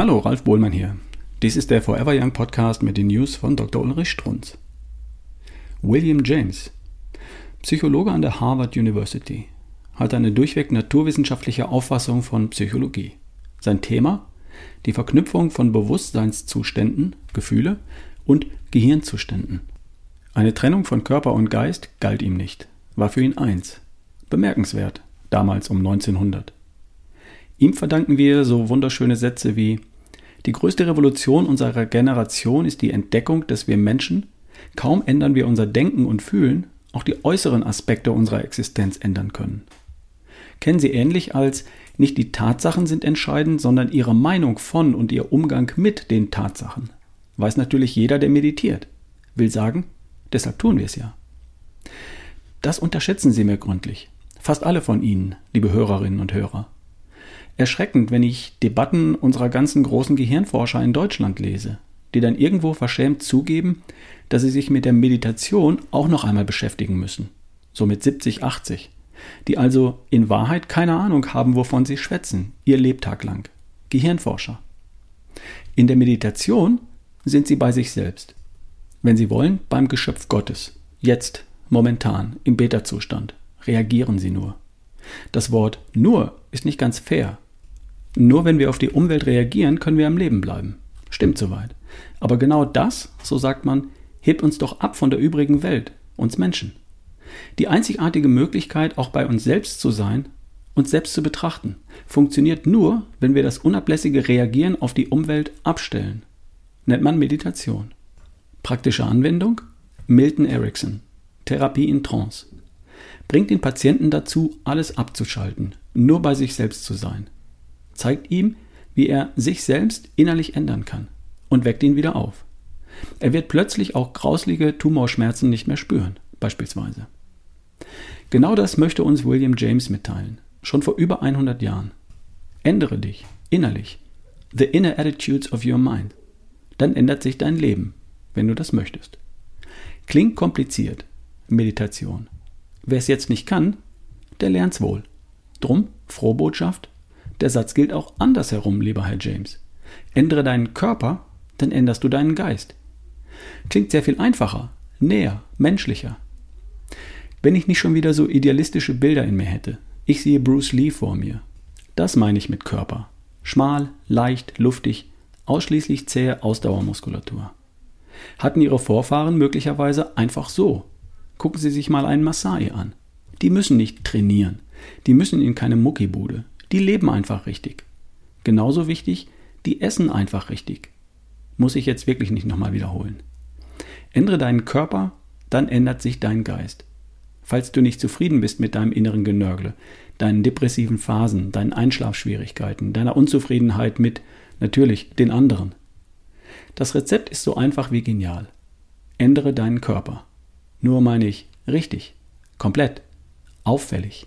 Hallo, Ralf Bohlmann hier. Dies ist der Forever Young Podcast mit den News von Dr. Ulrich Strunz. William James, Psychologe an der Harvard University, hat eine durchweg naturwissenschaftliche Auffassung von Psychologie. Sein Thema? Die Verknüpfung von Bewusstseinszuständen, Gefühle und Gehirnzuständen. Eine Trennung von Körper und Geist galt ihm nicht, war für ihn eins. Bemerkenswert, damals um 1900. Ihm verdanken wir so wunderschöne Sätze wie Die größte Revolution unserer Generation ist die Entdeckung, dass wir Menschen, kaum ändern wir unser Denken und Fühlen, auch die äußeren Aspekte unserer Existenz ändern können. Kennen Sie ähnlich als nicht die Tatsachen sind entscheidend, sondern Ihre Meinung von und Ihr Umgang mit den Tatsachen. Weiß natürlich jeder, der meditiert. Will sagen, deshalb tun wir es ja. Das unterschätzen Sie mir gründlich. Fast alle von Ihnen, liebe Hörerinnen und Hörer erschreckend, wenn ich Debatten unserer ganzen großen Gehirnforscher in Deutschland lese, die dann irgendwo verschämt zugeben, dass sie sich mit der Meditation auch noch einmal beschäftigen müssen. So mit 70, 80. Die also in Wahrheit keine Ahnung haben, wovon sie schwätzen, ihr Lebtag lang. Gehirnforscher. In der Meditation sind sie bei sich selbst. Wenn sie wollen, beim Geschöpf Gottes. Jetzt, momentan, im Beta-Zustand. Reagieren sie nur. Das Wort nur ist nicht ganz fair. Nur wenn wir auf die Umwelt reagieren, können wir am Leben bleiben. Stimmt soweit. Aber genau das, so sagt man, hebt uns doch ab von der übrigen Welt, uns Menschen. Die einzigartige Möglichkeit, auch bei uns selbst zu sein, uns selbst zu betrachten, funktioniert nur, wenn wir das unablässige Reagieren auf die Umwelt abstellen. Nennt man Meditation. Praktische Anwendung? Milton Erickson. Therapie in Trance. Bringt den Patienten dazu, alles abzuschalten, nur bei sich selbst zu sein zeigt ihm, wie er sich selbst innerlich ändern kann und weckt ihn wieder auf. Er wird plötzlich auch grauslige Tumorschmerzen nicht mehr spüren, beispielsweise. Genau das möchte uns William James mitteilen, schon vor über 100 Jahren. Ändere dich innerlich. The inner attitudes of your mind. Dann ändert sich dein Leben, wenn du das möchtest. Klingt kompliziert. Meditation. Wer es jetzt nicht kann, der lernt's wohl. Drum, frohe Botschaft, der Satz gilt auch andersherum, lieber Herr James. Ändere deinen Körper, dann änderst du deinen Geist. Klingt sehr viel einfacher, näher, menschlicher. Wenn ich nicht schon wieder so idealistische Bilder in mir hätte. Ich sehe Bruce Lee vor mir. Das meine ich mit Körper. Schmal, leicht, luftig, ausschließlich zähe Ausdauermuskulatur. Hatten ihre Vorfahren möglicherweise einfach so. Gucken Sie sich mal einen Maasai an. Die müssen nicht trainieren. Die müssen in keine Muckibude. Die leben einfach richtig. Genauso wichtig, die essen einfach richtig. Muss ich jetzt wirklich nicht nochmal wiederholen. Ändere deinen Körper, dann ändert sich dein Geist. Falls du nicht zufrieden bist mit deinem inneren Genörgle, deinen depressiven Phasen, deinen Einschlafschwierigkeiten, deiner Unzufriedenheit mit, natürlich, den anderen. Das Rezept ist so einfach wie genial. Ändere deinen Körper. Nur meine ich richtig, komplett, auffällig.